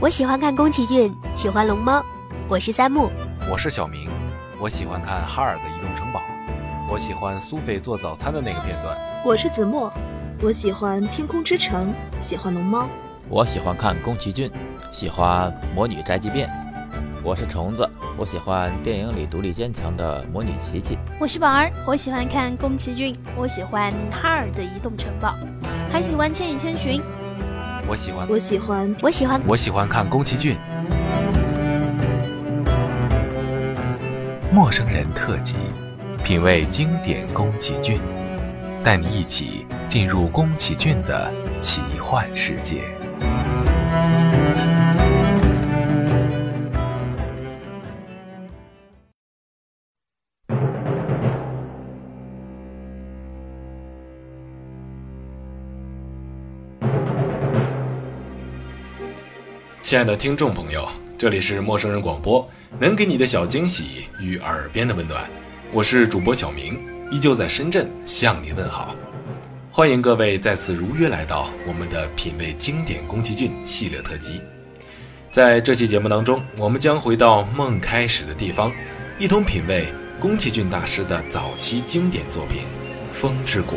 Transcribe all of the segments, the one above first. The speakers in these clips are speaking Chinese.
我喜欢看宫崎骏，喜欢龙猫。我是三木，我是小明，我喜欢看哈尔的移动城堡，我喜欢苏菲做早餐的那个片段。我是子墨，我喜欢天空之城，喜欢龙猫。我喜欢看宫崎骏，喜欢魔女宅急便。我是虫子，我喜欢电影里独立坚强的魔女琪琪。我是宝儿，我喜欢看宫崎骏，我喜欢哈尔的移动城堡，还喜欢千与千寻。我喜欢，我喜欢，我喜欢，我喜欢看宫崎骏。陌生人特辑，品味经典宫崎骏，带你一起进入宫崎骏的奇幻世界。亲爱的听众朋友，这里是陌生人广播，能给你的小惊喜与耳边的温暖，我是主播小明，依旧在深圳向您问好，欢迎各位再次如约来到我们的品味经典宫崎骏系列特辑。在这期节目当中，我们将回到梦开始的地方，一同品味宫崎骏大师的早期经典作品《风之谷》。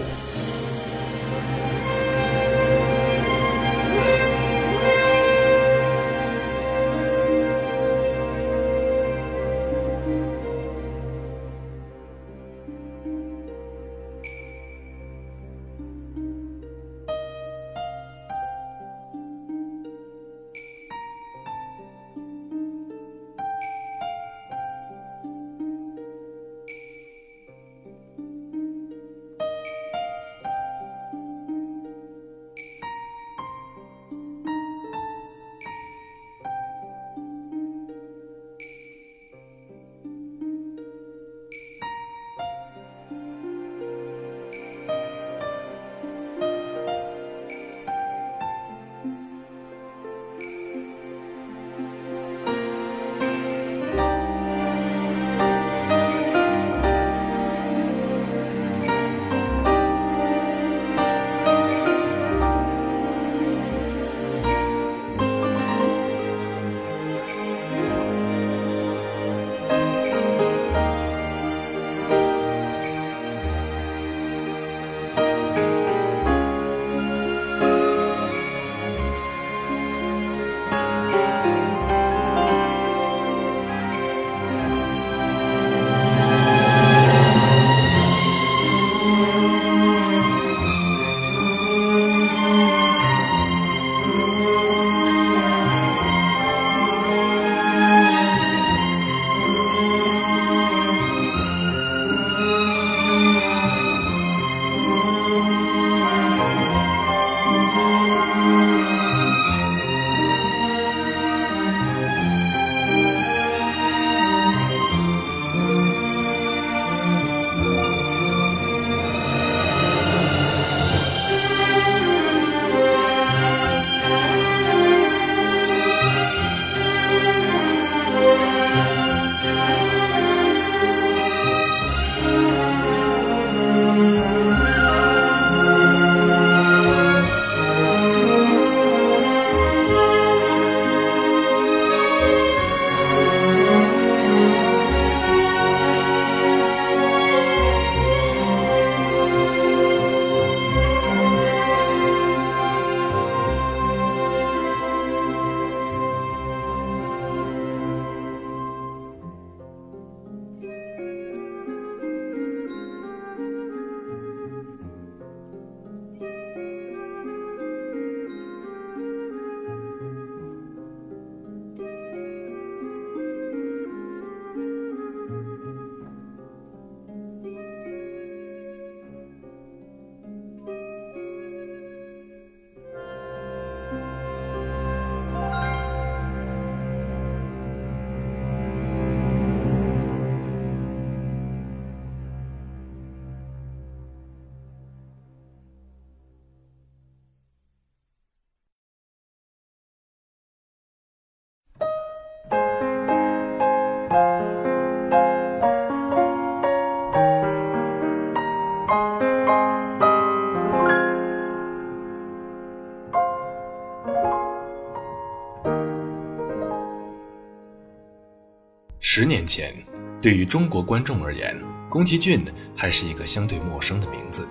年前，对于中国观众而言，宫崎骏还是一个相对陌生的名字。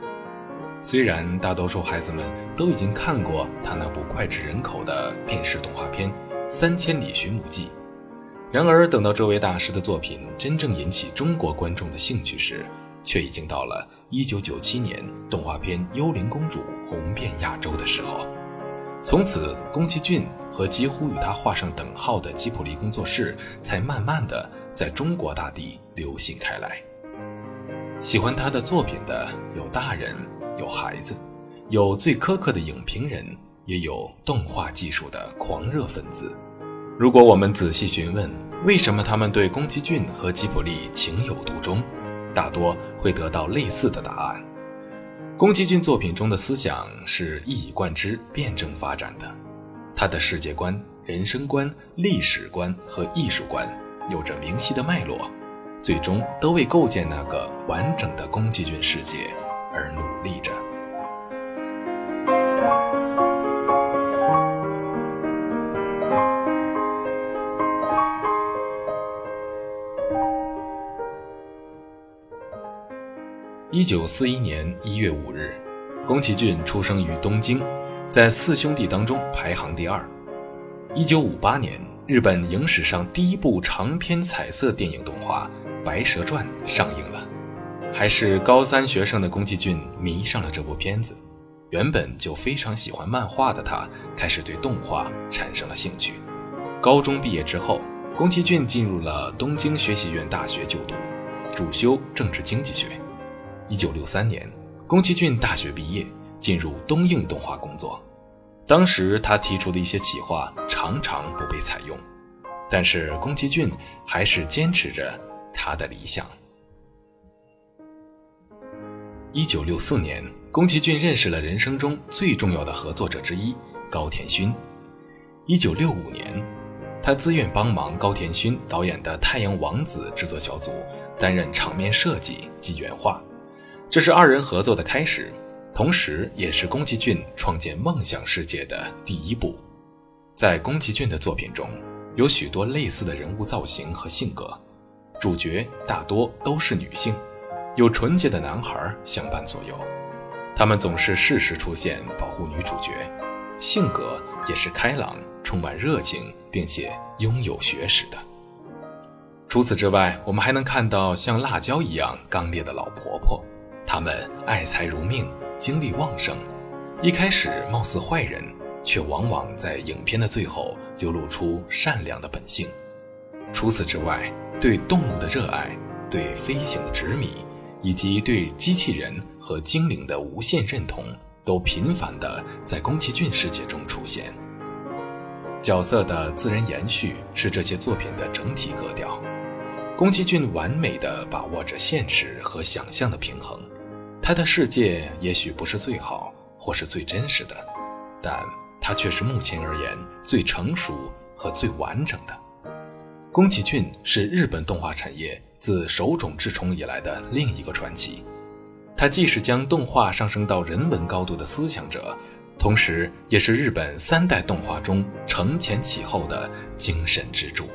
虽然大多数孩子们都已经看过他那部脍炙人口的电视动画片《三千里寻母记》，然而等到这位大师的作品真正引起中国观众的兴趣时，却已经到了1997年动画片《幽灵公主》红遍亚洲的时候。从此，宫崎骏和几乎与他画上等号的吉卜力工作室才慢慢的在中国大地流行开来。喜欢他的作品的有大人，有孩子，有最苛刻的影评人，也有动画技术的狂热分子。如果我们仔细询问，为什么他们对宫崎骏和吉卜力情有独钟，大多会得到类似的答案。宫崎骏作品中的思想是一以贯之、辩证发展的，他的世界观、人生观、历史观和艺术观有着明晰的脉络，最终都为构建那个完整的宫崎骏世界而努力着。一九四一年一月五日，宫崎骏出生于东京，在四兄弟当中排行第二。一九五八年，日本影史上第一部长篇彩色电影动画《白蛇传》上映了。还是高三学生的宫崎骏迷上了这部片子。原本就非常喜欢漫画的他，开始对动画产生了兴趣。高中毕业之后，宫崎骏进入了东京学习院大学就读，主修政治经济学。一九六三年，宫崎骏大学毕业，进入东映动画工作。当时他提出的一些企划常常不被采用，但是宫崎骏还是坚持着他的理想。一九六四年，宫崎骏认识了人生中最重要的合作者之一高田勋。一九六五年，他自愿帮忙高田勋导演的《太阳王子》制作小组，担任场面设计及原画。这是二人合作的开始，同时也是宫崎骏创建梦想世界的第一步。在宫崎骏的作品中，有许多类似的人物造型和性格，主角大多都是女性，有纯洁的男孩相伴左右，他们总是适时出现保护女主角，性格也是开朗、充满热情，并且拥有学识的。除此之外，我们还能看到像辣椒一样刚烈的老婆婆。他们爱财如命，精力旺盛，一开始貌似坏人，却往往在影片的最后流露出善良的本性。除此之外，对动物的热爱，对飞行的执迷，以及对机器人和精灵的无限认同，都频繁地在宫崎骏世界中出现。角色的自然延续是这些作品的整体格调。宫崎骏完美地把握着现实和想象的平衡。他的世界也许不是最好或是最真实的，但他却是目前而言最成熟和最完整的。宫崎骏是日本动画产业自手冢治虫以来的另一个传奇，他既是将动画上升到人文高度的思想者，同时也是日本三代动画中承前启后的精神支柱。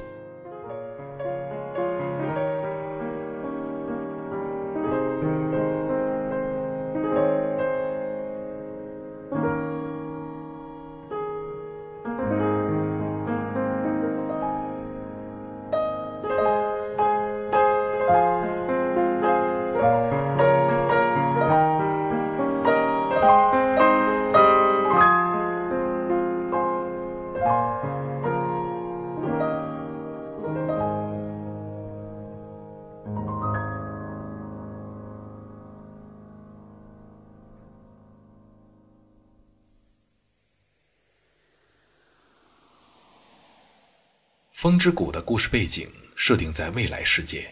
风之谷的故事背景设定在未来世界。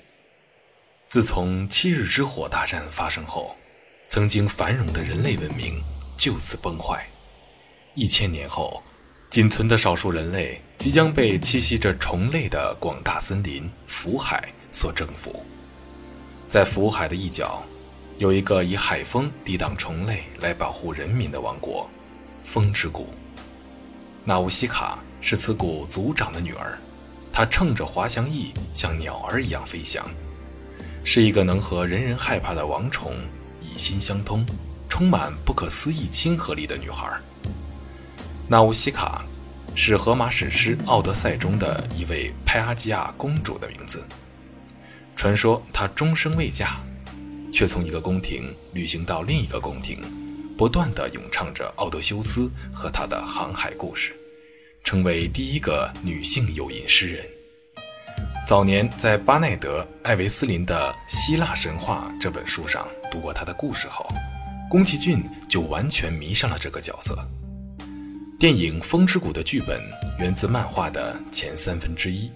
自从七日之火大战发生后，曾经繁荣的人类文明就此崩坏。一千年后，仅存的少数人类即将被栖息着虫类的广大森林福海所征服。在福海的一角，有一个以海风抵挡虫类来保护人民的王国——风之谷。纳乌西卡是此谷族长的女儿。他乘着滑翔翼像鸟儿一样飞翔，是一个能和人人害怕的王虫以心相通、充满不可思议亲和力的女孩。纳乌西卡是荷马史诗《奥德赛》中的一位派阿基亚公主的名字。传说她终生未嫁，却从一个宫廷旅行到另一个宫廷，不断地咏唱着奥德修斯和他的航海故事，成为第一个女性有吟诗人。早年在巴奈德·艾维斯林的《希腊神话》这本书上读过她的故事后，宫崎骏就完全迷上了这个角色。电影《风之谷》的剧本源自漫画的前三分之一，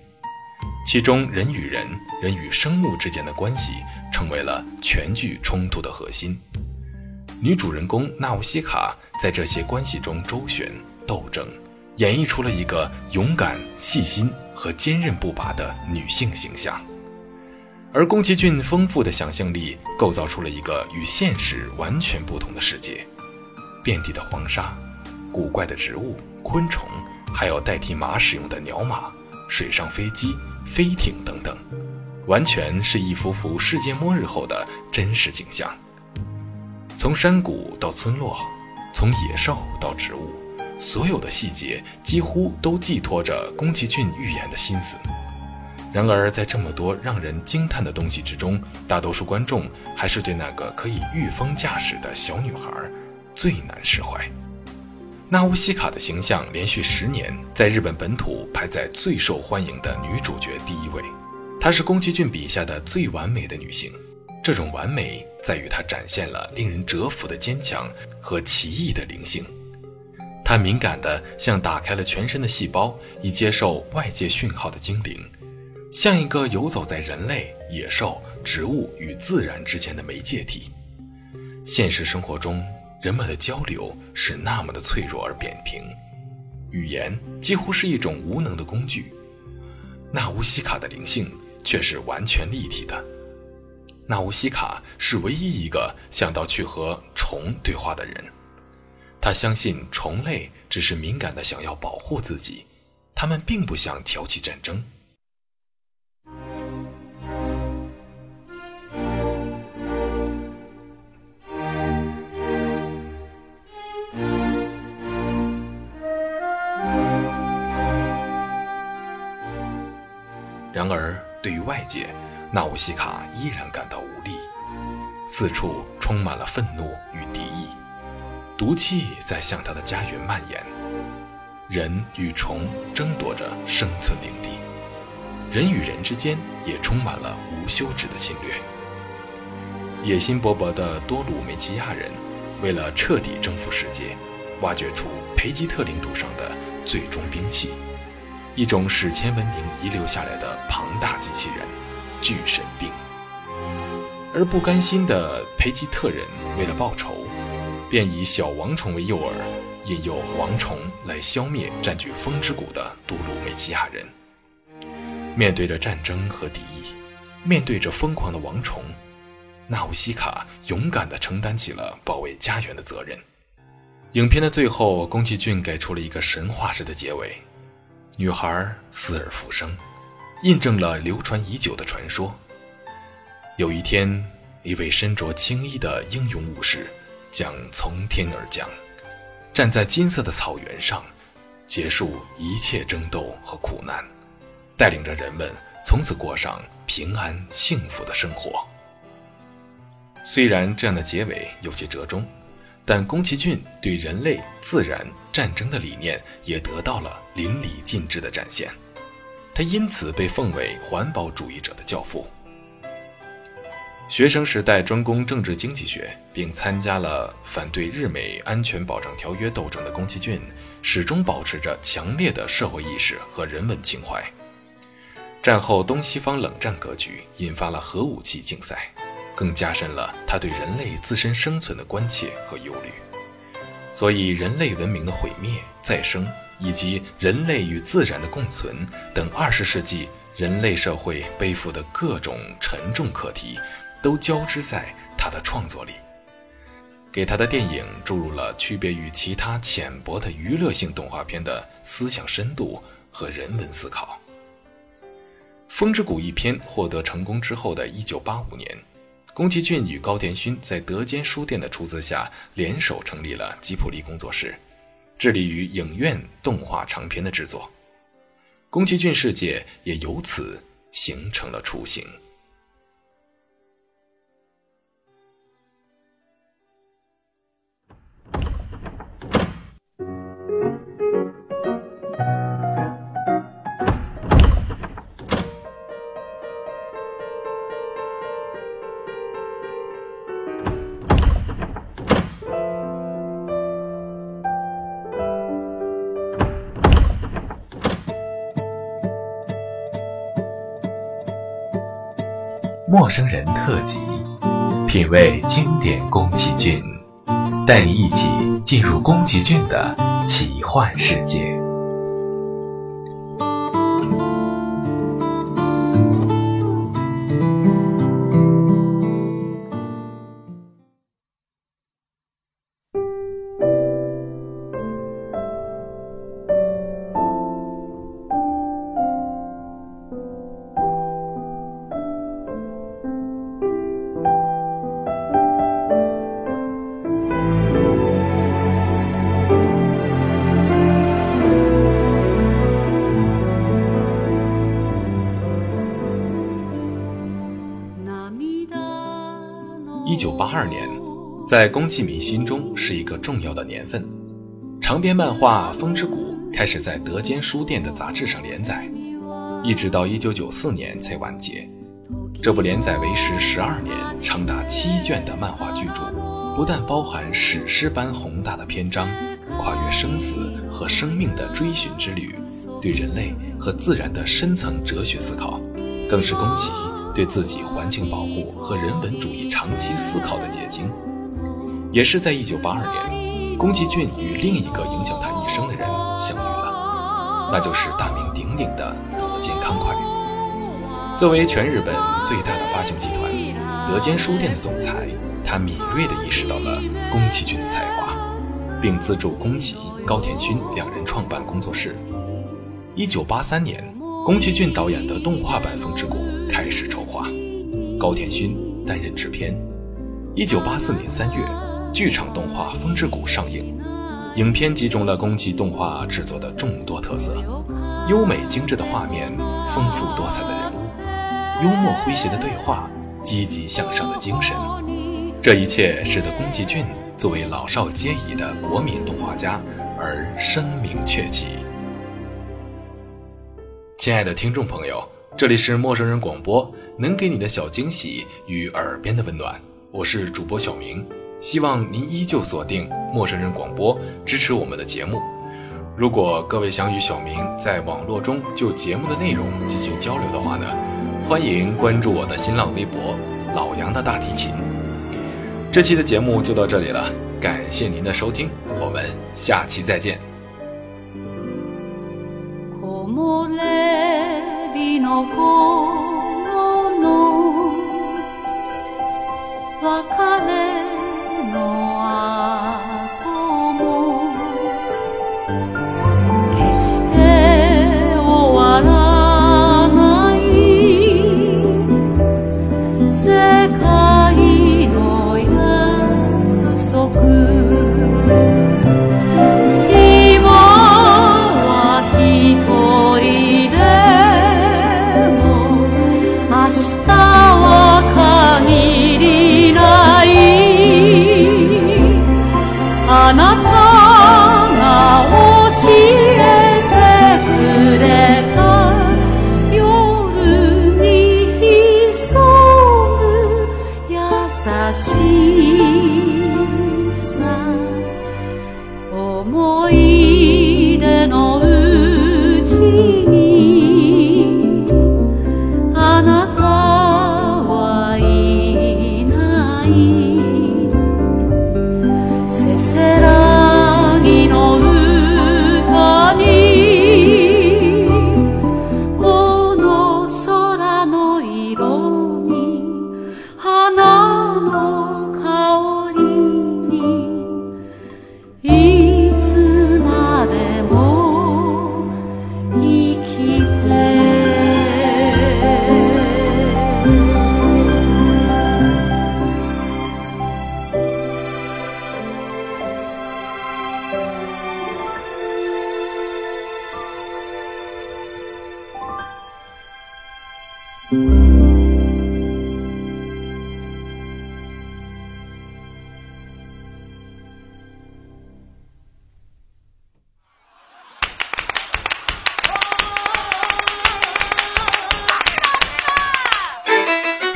其中人与人、人与生物之间的关系成为了全剧冲突的核心。女主人公纳乌西卡在这些关系中周旋斗争，演绎出了一个勇敢、细心和坚韧不拔的女性形象。而宫崎骏丰富的想象力构造出了一个与现实完全不同的世界，遍地的黄沙。古怪的植物、昆虫，还有代替马使用的鸟马、水上飞机、飞艇等等，完全是一幅幅世界末日后的真实景象。从山谷到村落，从野兽到植物，所有的细节几乎都寄托着宫崎骏预言的心思。然而，在这么多让人惊叹的东西之中，大多数观众还是对那个可以御风驾驶的小女孩最难释怀。纳乌西卡的形象连续十年在日本本土排在最受欢迎的女主角第一位。她是宫崎骏笔下的最完美的女性，这种完美在于她展现了令人折服的坚强和奇异的灵性。她敏感的像打开了全身的细胞，以接受外界讯号的精灵，像一个游走在人类、野兽、植物与自然之间的媒介体。现实生活中。人们的交流是那么的脆弱而扁平，语言几乎是一种无能的工具。纳乌西卡的灵性却是完全立体的。纳乌西卡是唯一一个想到去和虫对话的人。他相信虫类只是敏感的想要保护自己，他们并不想挑起战争。然而，对于外界，纳乌西卡依然感到无力，四处充满了愤怒与敌，毒气在向他的家园蔓延，人与虫争夺着生存领地，人与人之间也充满了无休止的侵略。野心勃勃的多鲁梅奇亚人，为了彻底征服世界，挖掘出培吉特领土上的最终兵器。一种史前文明遗留下来的庞大机器人——巨神兵。而不甘心的培吉特人为了报仇，便以小王虫为诱饵，引诱王虫来消灭占据风之谷的杜鲁美奇亚人。面对着战争和敌意，面对着疯狂的王虫，纳乌西卡勇敢地承担起了保卫家园的责任。影片的最后，宫崎骏给出了一个神话式的结尾。女孩死而复生，印证了流传已久的传说。有一天，一位身着青衣的英勇武士将从天而降，站在金色的草原上，结束一切争斗和苦难，带领着人们从此过上平安幸福的生活。虽然这样的结尾有些折中。但宫崎骏对人类、自然、战争的理念也得到了淋漓尽致的展现，他因此被奉为环保主义者的教父。学生时代专攻政治经济学，并参加了反对日美安全保障条约斗争的宫崎骏，始终保持着强烈的社会意识和人文情怀。战后东西方冷战格局引发了核武器竞赛。更加深了他对人类自身生存的关切和忧虑，所以人类文明的毁灭、再生，以及人类与自然的共存等二十世纪人类社会背负的各种沉重课题，都交织在他的创作里，给他的电影注入了区别于其他浅薄的娱乐性动画片的思想深度和人文思考。风之谷一篇获得成功之后的一九八五年，宫崎骏与高田勋在德间书店的出资下，联手成立了吉普力工作室，致力于影院动画长片的制作。宫崎骏世界也由此形成了雏形。陌生人特辑，品味经典宫崎骏，带你一起进入宫崎骏的奇幻世界。一九八二年，在宫崎迷心中是一个重要的年份。长篇漫画《风之谷》开始在德间书店的杂志上连载，一直到一九九四年才完结。这部连载为时十二年、长达七卷的漫画巨著，不但包含史诗般宏大的篇章，跨越生死和生命的追寻之旅，对人类和自然的深层哲学思考，更是宫崎。对自己环境保护和人文主义长期思考的结晶，也是在1982年，宫崎骏与另一个影响他一生的人相遇了，那就是大名鼎鼎的德间康快。作为全日本最大的发行集团，德间书店的总裁，他敏锐地意识到了宫崎骏的才华，并资助宫崎、高田勋两人创办工作室。1983年，宫崎骏导演的动画版《风之谷》。开始筹划，高田勋担任制片。一九八四年三月，剧场动画《风之谷》上映。影片集中了宫崎动画制作的众多特色：优美精致的画面、丰富多彩的人物、幽默诙谐的对话、积极向上的精神。这一切使得宫崎骏作为老少皆宜的国民动画家而声名鹊起。亲爱的听众朋友。这里是陌生人广播，能给你的小惊喜与耳边的温暖。我是主播小明，希望您依旧锁定陌生人广播，支持我们的节目。如果各位想与小明在网络中就节目的内容进行交流的话呢，欢迎关注我的新浪微博“老杨的大提琴”。这期的节目就到这里了，感谢您的收听，我们下期再见。の頃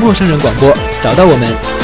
陌生人广播，找到我们。